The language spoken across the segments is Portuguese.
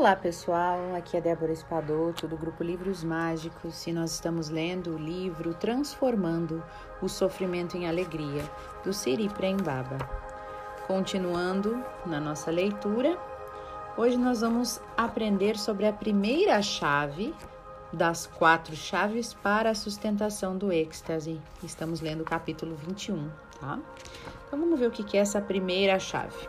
Olá pessoal, aqui é Débora Espadoto do grupo Livros Mágicos e nós estamos lendo o livro Transformando o Sofrimento em Alegria, do Siri Prembaba. Continuando na nossa leitura, hoje nós vamos aprender sobre a primeira chave das quatro chaves para a sustentação do êxtase. Estamos lendo o capítulo 21, tá? Então vamos ver o que é essa primeira chave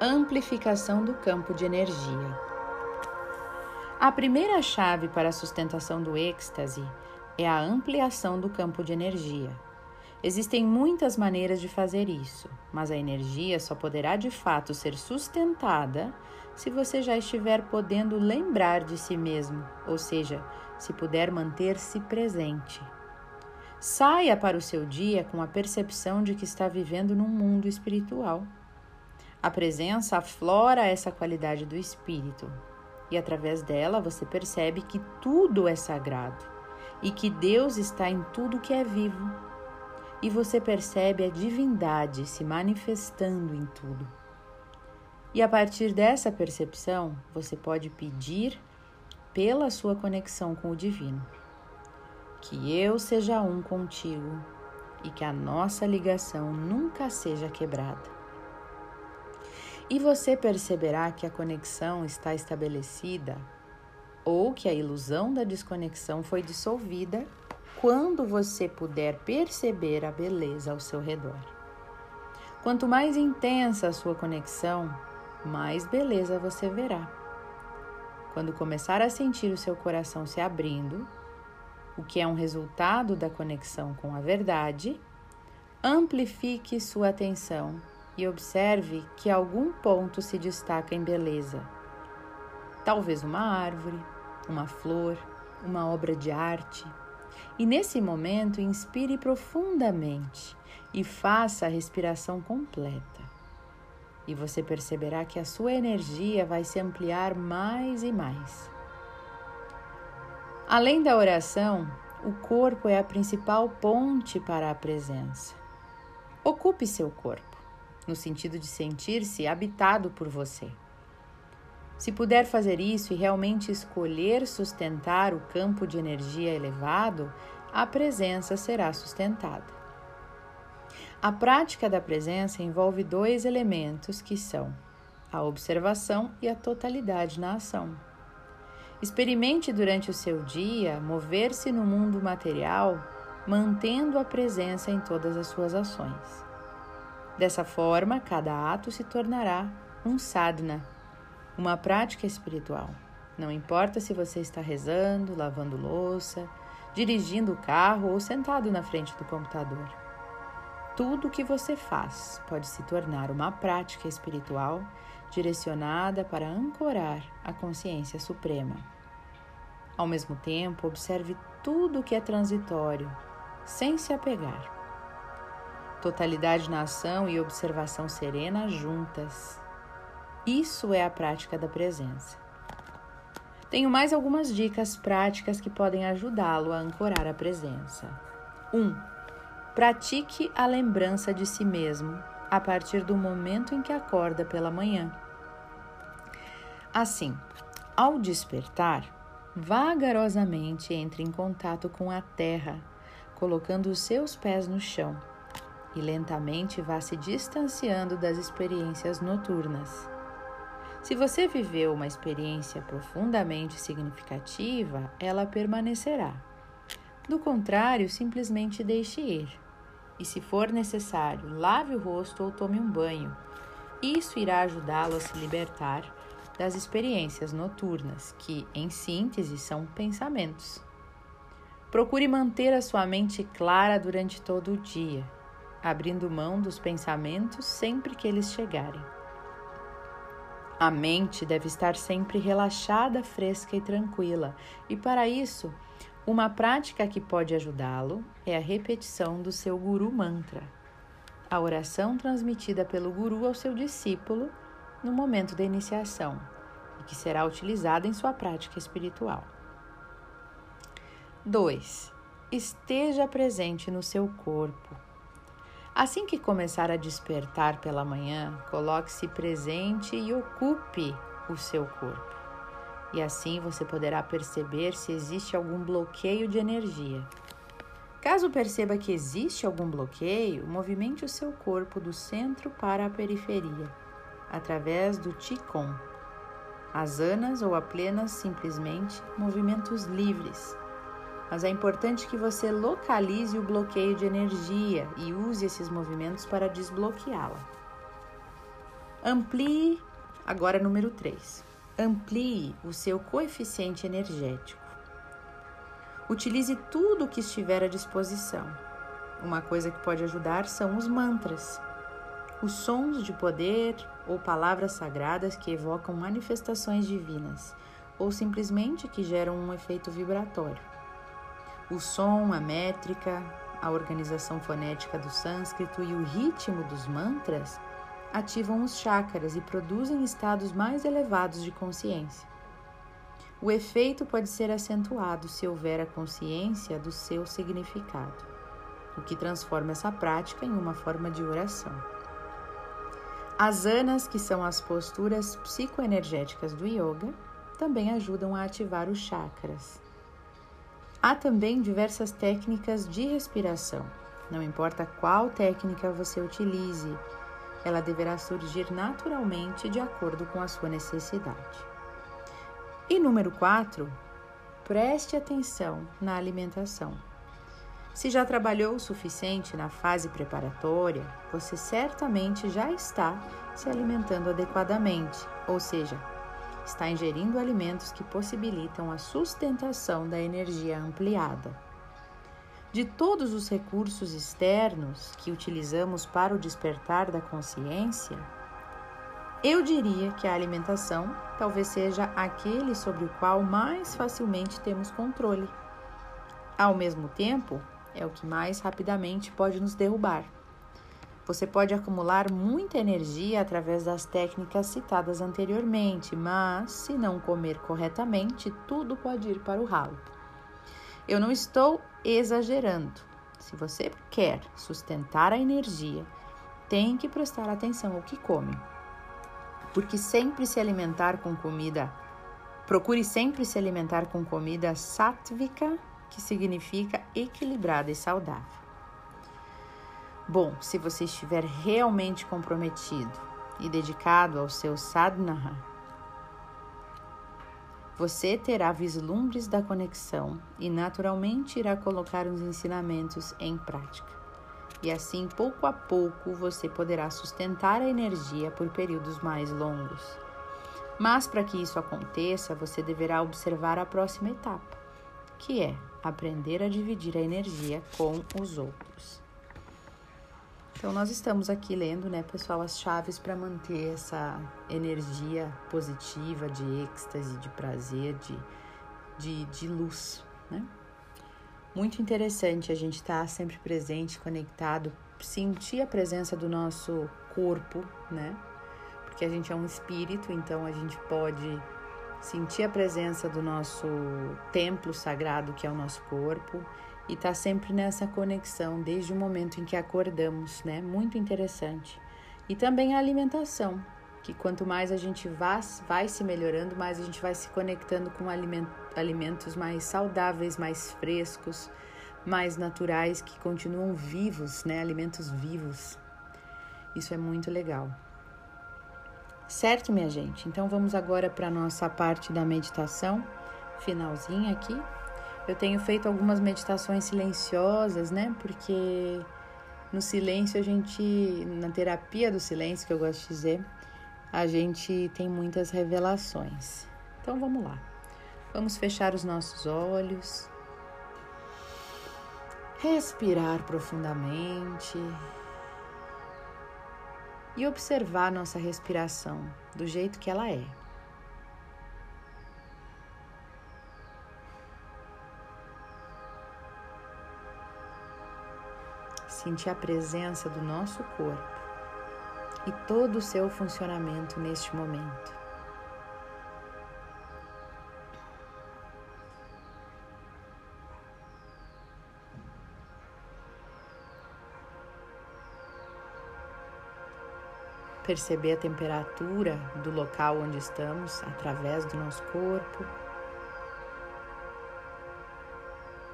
amplificação do campo de energia. A primeira chave para a sustentação do êxtase é a ampliação do campo de energia. Existem muitas maneiras de fazer isso, mas a energia só poderá de fato ser sustentada se você já estiver podendo lembrar de si mesmo, ou seja, se puder manter-se presente. Saia para o seu dia com a percepção de que está vivendo num mundo espiritual. A presença aflora essa qualidade do espírito e através dela você percebe que tudo é sagrado e que Deus está em tudo que é vivo. E você percebe a divindade se manifestando em tudo. E a partir dessa percepção, você pode pedir pela sua conexão com o divino. Que eu seja um contigo e que a nossa ligação nunca seja quebrada e você perceberá que a conexão está estabelecida ou que a ilusão da desconexão foi dissolvida quando você puder perceber a beleza ao seu redor. Quanto mais intensa a sua conexão, mais beleza você verá. Quando começar a sentir o seu coração se abrindo, o que é um resultado da conexão com a verdade, amplifique sua atenção e observe que algum ponto se destaca em beleza. Talvez uma árvore, uma flor, uma obra de arte. E nesse momento, inspire profundamente e faça a respiração completa. E você perceberá que a sua energia vai se ampliar mais e mais. Além da oração, o corpo é a principal ponte para a presença. Ocupe seu corpo no sentido de sentir-se habitado por você. Se puder fazer isso e realmente escolher sustentar o campo de energia elevado, a presença será sustentada. A prática da presença envolve dois elementos que são a observação e a totalidade na ação. Experimente durante o seu dia mover-se no mundo material, mantendo a presença em todas as suas ações. Dessa forma, cada ato se tornará um sadhana, uma prática espiritual. Não importa se você está rezando, lavando louça, dirigindo o carro ou sentado na frente do computador. Tudo o que você faz pode se tornar uma prática espiritual direcionada para ancorar a consciência suprema. Ao mesmo tempo, observe tudo o que é transitório, sem se apegar totalidade na ação e observação serena juntas. Isso é a prática da presença. Tenho mais algumas dicas práticas que podem ajudá-lo a ancorar a presença. 1. Um, pratique a lembrança de si mesmo a partir do momento em que acorda pela manhã. Assim, ao despertar, vagarosamente entre em contato com a terra, colocando os seus pés no chão e lentamente vá se distanciando das experiências noturnas. Se você viveu uma experiência profundamente significativa, ela permanecerá. Do contrário, simplesmente deixe ir. E se for necessário, lave o rosto ou tome um banho. Isso irá ajudá-lo a se libertar das experiências noturnas, que, em síntese, são pensamentos. Procure manter a sua mente clara durante todo o dia abrindo mão dos pensamentos sempre que eles chegarem. A mente deve estar sempre relaxada, fresca e tranquila, e para isso, uma prática que pode ajudá-lo é a repetição do seu guru mantra, a oração transmitida pelo guru ao seu discípulo no momento da iniciação e que será utilizada em sua prática espiritual. 2. Esteja presente no seu corpo Assim que começar a despertar pela manhã, coloque-se presente e ocupe o seu corpo. E assim você poderá perceber se existe algum bloqueio de energia. Caso perceba que existe algum bloqueio, movimente o seu corpo do centro para a periferia, através do Qigong. As anas ou plenas simplesmente movimentos livres. Mas é importante que você localize o bloqueio de energia e use esses movimentos para desbloqueá-la. Amplie, agora número 3. Amplie o seu coeficiente energético. Utilize tudo o que estiver à disposição. Uma coisa que pode ajudar são os mantras, os sons de poder ou palavras sagradas que evocam manifestações divinas ou simplesmente que geram um efeito vibratório. O som, a métrica, a organização fonética do sânscrito e o ritmo dos mantras ativam os chakras e produzem estados mais elevados de consciência. O efeito pode ser acentuado se houver a consciência do seu significado, o que transforma essa prática em uma forma de oração. As anas, que são as posturas psicoenergéticas do yoga, também ajudam a ativar os chakras. Há também diversas técnicas de respiração. Não importa qual técnica você utilize, ela deverá surgir naturalmente de acordo com a sua necessidade. E número 4, preste atenção na alimentação. Se já trabalhou o suficiente na fase preparatória, você certamente já está se alimentando adequadamente, ou seja, está ingerindo alimentos que possibilitam a sustentação da energia ampliada. De todos os recursos externos que utilizamos para o despertar da consciência, eu diria que a alimentação talvez seja aquele sobre o qual mais facilmente temos controle. Ao mesmo tempo, é o que mais rapidamente pode nos derrubar. Você pode acumular muita energia através das técnicas citadas anteriormente, mas se não comer corretamente, tudo pode ir para o ralo. Eu não estou exagerando. Se você quer sustentar a energia, tem que prestar atenção ao que come. Porque sempre se alimentar com comida, procure sempre se alimentar com comida sáttvica que significa equilibrada e saudável. Bom, se você estiver realmente comprometido e dedicado ao seu sadhana, você terá vislumbres da conexão e naturalmente irá colocar os ensinamentos em prática. E assim, pouco a pouco, você poderá sustentar a energia por períodos mais longos. Mas para que isso aconteça, você deverá observar a próxima etapa, que é aprender a dividir a energia com os outros. Então, nós estamos aqui lendo, né, pessoal, as chaves para manter essa energia positiva, de êxtase, de prazer, de, de, de luz, né? Muito interessante a gente estar tá sempre presente, conectado, sentir a presença do nosso corpo, né? Porque a gente é um espírito, então a gente pode sentir a presença do nosso templo sagrado, que é o nosso corpo, e tá sempre nessa conexão desde o momento em que acordamos, né? Muito interessante. E também a alimentação, que quanto mais a gente vai, vai se melhorando, mais a gente vai se conectando com alimentos mais saudáveis, mais frescos, mais naturais, que continuam vivos, né? Alimentos vivos. Isso é muito legal. Certo, minha gente? Então vamos agora para a nossa parte da meditação, finalzinha aqui. Eu tenho feito algumas meditações silenciosas, né? Porque no silêncio a gente, na terapia do silêncio, que eu gosto de dizer, a gente tem muitas revelações. Então vamos lá. Vamos fechar os nossos olhos. Respirar profundamente e observar nossa respiração do jeito que ela é. Sentir a presença do nosso corpo e todo o seu funcionamento neste momento. perceber a temperatura do local onde estamos através do nosso corpo.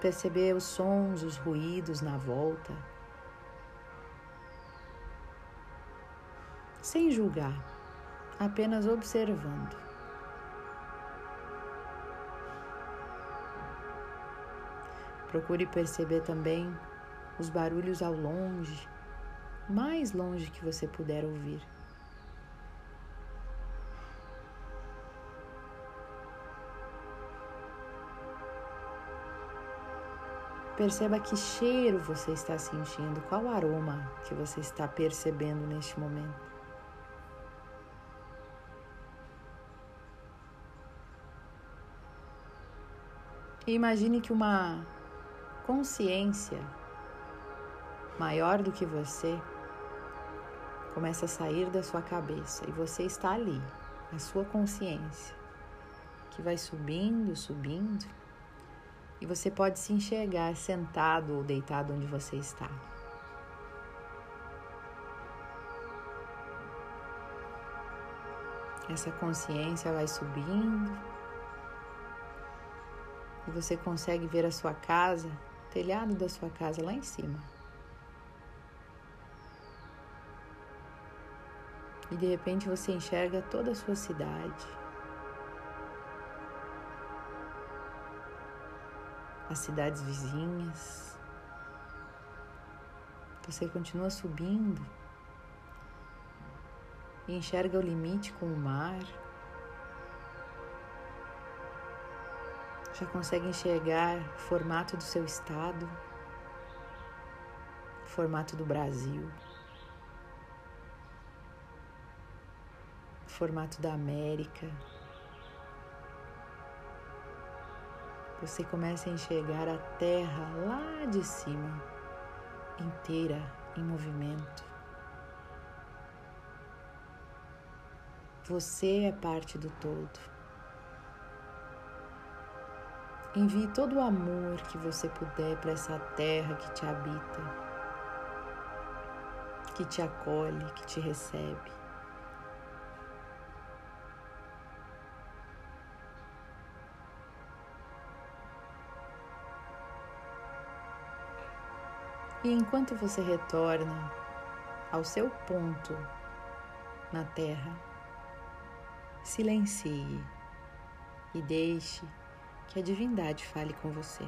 Perceber os sons, os ruídos na volta. Sem julgar, apenas observando. Procure perceber também os barulhos ao longe, mais longe que você puder ouvir. Perceba que cheiro você está sentindo, qual aroma que você está percebendo neste momento. Imagine que uma consciência maior do que você começa a sair da sua cabeça e você está ali, a sua consciência, que vai subindo, subindo e você pode se enxergar sentado ou deitado onde você está. Essa consciência vai subindo e você consegue ver a sua casa, o telhado da sua casa lá em cima. E de repente você enxerga toda a sua cidade. as cidades vizinhas. Você continua subindo e enxerga o limite com o mar. Já consegue enxergar o formato do seu estado, o formato do Brasil, o formato da América. você começa a enxergar a terra lá de cima, inteira em movimento. Você é parte do todo. Envie todo o amor que você puder para essa terra que te habita, que te acolhe, que te recebe. E enquanto você retorna ao seu ponto na Terra, silencie e deixe que a divindade fale com você.